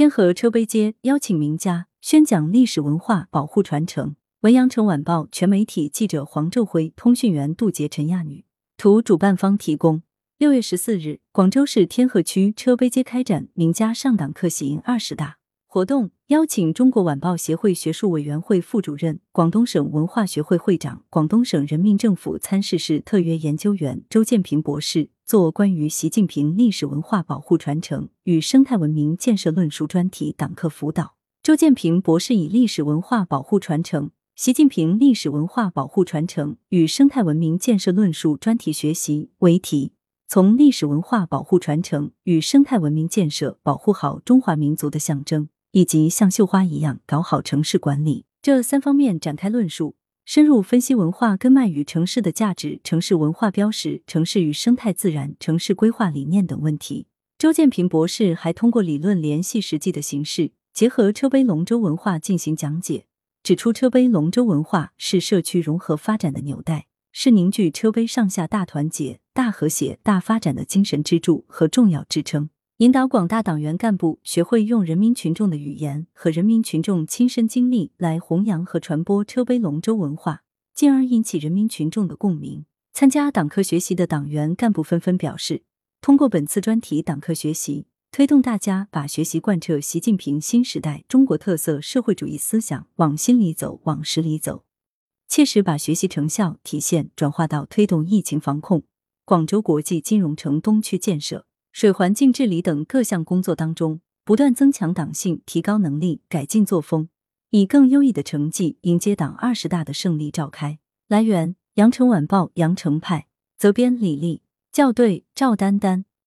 天河车陂街邀请名家宣讲历史文化保护传承。文阳城晚报全媒体记者黄昼辉，通讯员杜杰、陈亚女。图主办方提供。六月十四日，广州市天河区车陂街开展名家上党课喜迎二十大活动，邀请中国晚报协会学术委员会副主任、广东省文化学会会长、广东省人民政府参事室特约研究员周建平博士做关于习近平历史文化保护传承与生态文明建设论述专题党课辅导。周建平博士以历史文化保护传承。习近平历史文化保护传承与生态文明建设论述专题学习为题，从历史文化保护传承与生态文明建设保护好中华民族的象征，以及像绣花一样搞好城市管理这三方面展开论述，深入分析文化根脉与城市的价值、城市文化标识、城市与生态自然、城市规划理念等问题。周建平博士还通过理论联系实际的形式，结合车陂龙舟文化进行讲解。指出，车陂龙舟文化是社区融合发展的纽带，是凝聚车陂上下大团结、大和谐、大发展的精神支柱和重要支撑。引导广大党员干部学会用人民群众的语言和人民群众亲身经历来弘扬和传播车陂龙舟文化，进而引起人民群众的共鸣。参加党课学习的党员干部纷纷表示，通过本次专题党课学习。推动大家把学习贯彻习近平新时代中国特色社会主义思想往心里走、往实里走，切实把学习成效体现转化到推动疫情防控、广州国际金融城东区建设、水环境治理等各项工作当中，不断增强党性、提高能力、改进作风，以更优异的成绩迎接党二十大的胜利召开。来源：羊城晚报羊城派，责编李丽，校对赵丹丹。